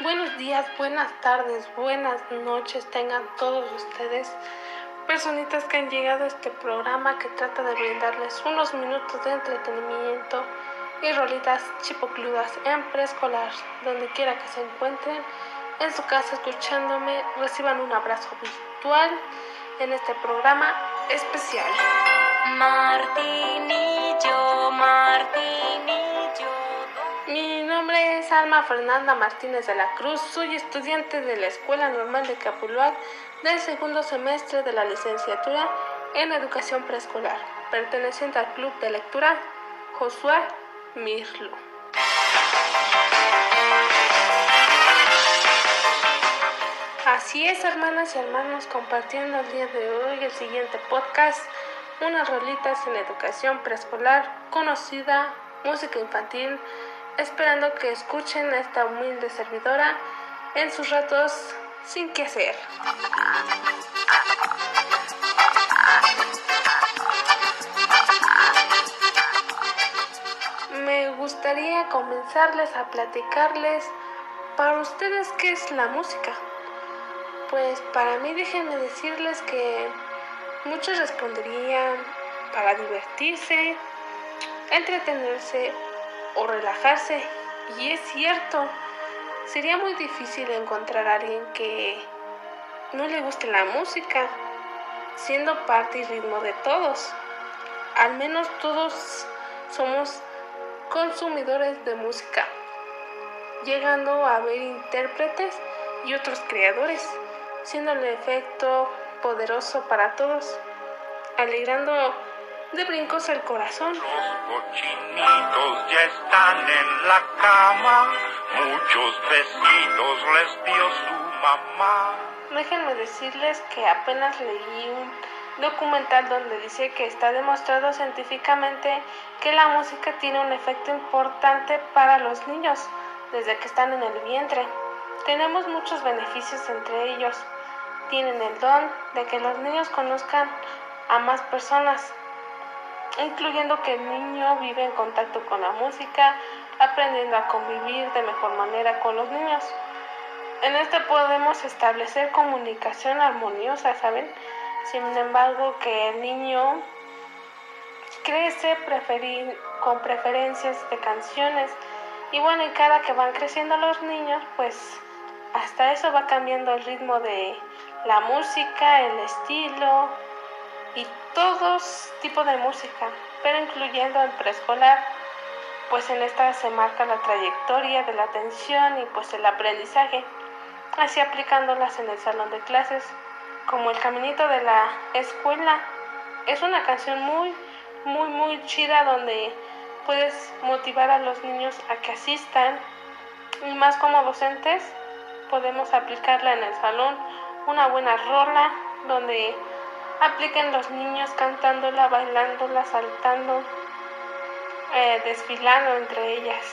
Buenos días, buenas tardes, buenas noches tengan todos ustedes, personitas que han llegado a este programa que trata de brindarles unos minutos de entretenimiento y rolitas chipocludas en preescolar, donde quiera que se encuentren, en su casa escuchándome, reciban un abrazo virtual en este programa especial. Martinillo, Martinillo. Mi nombre es Alma Fernanda Martínez de la Cruz, soy estudiante de la Escuela Normal de Capuluac del segundo semestre de la licenciatura en Educación Preescolar, perteneciente al Club de Lectura Josué Mirlo. Así es, hermanas y hermanos, compartiendo el día de hoy el siguiente podcast, unas rolitas en educación preescolar conocida, música infantil, esperando que escuchen a esta humilde servidora en sus ratos sin que hacer. Me gustaría comenzarles a platicarles para ustedes qué es la música. Pues para mí déjenme decirles que muchos responderían para divertirse, entretenerse relajarse. Y es cierto, sería muy difícil encontrar a alguien que no le guste la música, siendo parte y ritmo de todos. Al menos todos somos consumidores de música, llegando a ver intérpretes y otros creadores, siendo el efecto poderoso para todos, alegrando de brincos el corazón. Los cochinitos ya están en la cama, muchos besitos les dio su mamá. Déjenme decirles que apenas leí un documental donde dice que está demostrado científicamente que la música tiene un efecto importante para los niños desde que están en el vientre. Tenemos muchos beneficios entre ellos. Tienen el don de que los niños conozcan a más personas, incluyendo que el niño vive en contacto con la música, aprendiendo a convivir de mejor manera con los niños. En este podemos establecer comunicación armoniosa, ¿saben? Sin embargo, que el niño crece con preferencias de canciones y bueno, y cada que van creciendo los niños, pues hasta eso va cambiando el ritmo de la música, el estilo y todos tipos de música, pero incluyendo el preescolar, pues en esta se marca la trayectoria de la atención y pues el aprendizaje, así aplicándolas en el salón de clases, como el caminito de la escuela. Es una canción muy, muy, muy chida donde puedes motivar a los niños a que asistan y más como docentes podemos aplicarla en el salón, una buena rola donde apliquen los niños cantándola, bailándola, saltando, eh, desfilando entre ellas,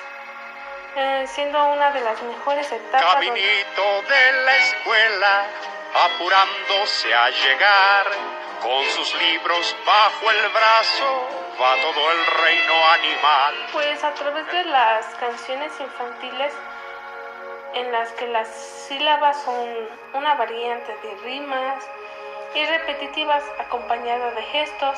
eh, siendo una de las mejores etapas. Caminito de la escuela, apurándose a llegar, con sus libros bajo el brazo, va todo el reino animal. Pues a través de las canciones infantiles, en las que las sílabas son una variante de rimas, y repetitivas acompañadas de gestos,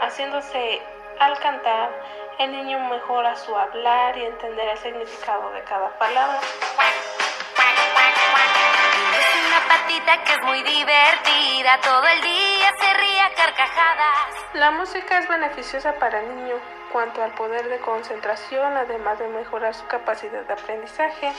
haciéndose al cantar el niño mejora su hablar y entender el significado de cada palabra. Es una patita que es muy divertida, todo el día se ríe a carcajadas. La música es beneficiosa para el niño cuanto al poder de concentración, además de mejorar su capacidad de aprendizaje.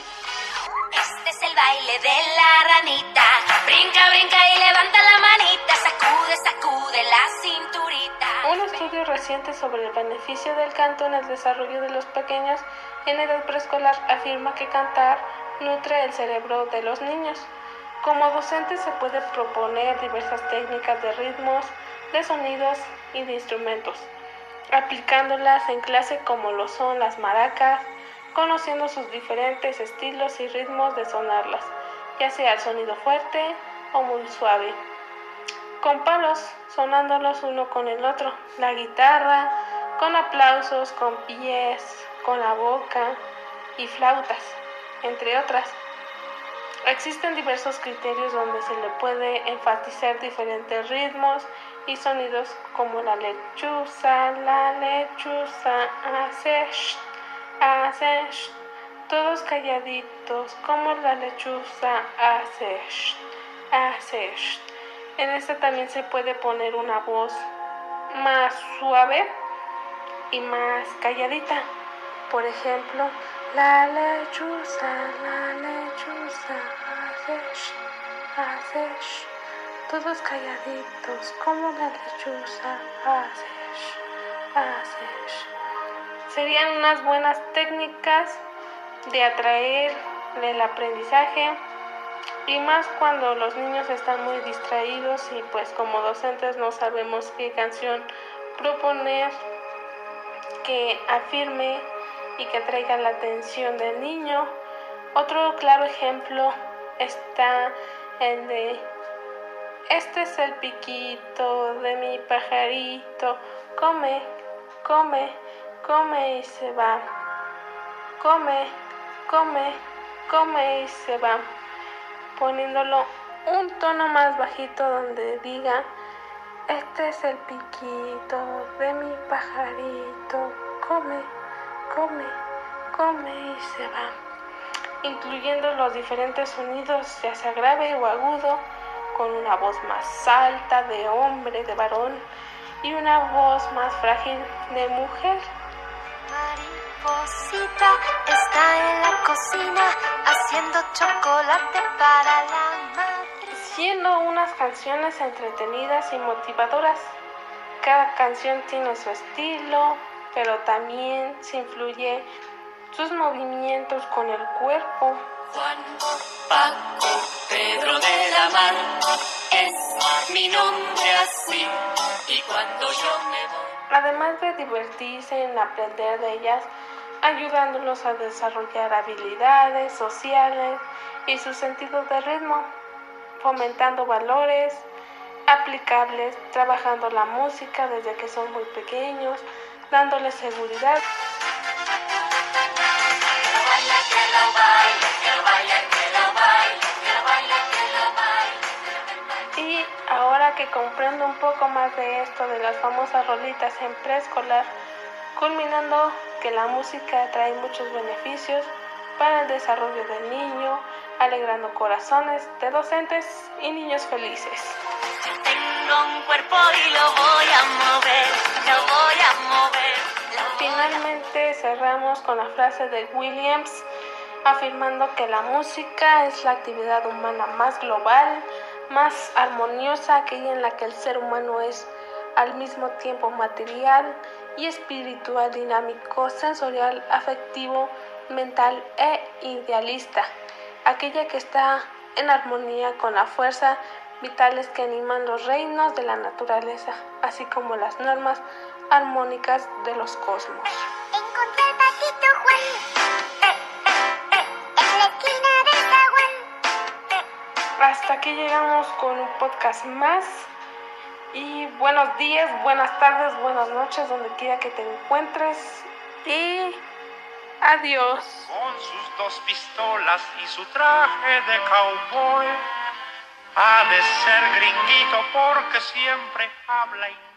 Este es el baile de la ranita. Brinca, brinca y levanta la manita. Sacude, sacude la cinturita. Un estudio reciente sobre el beneficio del canto en el desarrollo de los pequeños en edad preescolar afirma que cantar nutre el cerebro de los niños. Como docente se puede proponer diversas técnicas de ritmos, de sonidos y de instrumentos, aplicándolas en clase como lo son las maracas, conociendo sus diferentes estilos y ritmos de sonarlas, ya sea sonido fuerte o muy suave. Con palos, sonándolos uno con el otro, la guitarra, con aplausos, con pies, con la boca y flautas, entre otras. Existen diversos criterios donde se le puede enfatizar diferentes ritmos y sonidos como la lechuza, la lechuza, hace, hace, todos calladitos como la lechuza, hace, hace. En esta también se puede poner una voz más suave y más calladita. Por ejemplo, la lechuza, la lechuza, hace, hace, todos calladitos como la lechuza, hace, hace. Serían unas buenas técnicas de atraer el aprendizaje y más cuando los niños están muy distraídos y pues como docentes no sabemos qué canción proponer que afirme y que atraiga la atención del niño. Otro claro ejemplo está el de este es el piquito de mi pajarito, come, come, come y se va. Come, come, come y se va. Poniéndolo un tono más bajito donde diga, este es el piquito de mi pajarito, come come, come y se va, incluyendo los diferentes sonidos, ya sea grave o agudo, con una voz más alta de hombre, de varón, y una voz más frágil de mujer. Mariposita está en la cocina haciendo chocolate para la madre. Siendo unas canciones entretenidas y motivadoras. Cada canción tiene su estilo, pero también se influye sus movimientos con el cuerpo. Juan, Paco, Pedro de la Mar, es mi nombre así, y cuando yo me voy... Además de divertirse en aprender de ellas, ayudándolos a desarrollar habilidades sociales y su sentido de ritmo, fomentando valores aplicables, trabajando la música desde que son muy pequeños, dándole seguridad. Y ahora que comprendo un poco más de esto de las famosas rolitas en preescolar, culminando que la música trae muchos beneficios para el desarrollo del niño, alegrando corazones de docentes y niños felices. Tengo un cuerpo y lo voy a mover, lo voy a mover. Finalmente cerramos con la frase de Williams afirmando que la música es la actividad humana más global, más armoniosa, aquella en la que el ser humano es al mismo tiempo material y espiritual, dinámico, sensorial, afectivo, mental e idealista, aquella que está en armonía con la fuerza vitales que animan los reinos de la naturaleza, así como las normas armónicas de los cosmos. Encontré el patito Juan. Eh, eh, eh, en la esquina del. Hasta aquí llegamos con un podcast más. Y buenos días, buenas tardes, buenas noches, donde quiera que te encuentres. Y adiós. Con sus dos pistolas y su traje de cowboy. Ha de ser gringuito porque siempre habla inglés.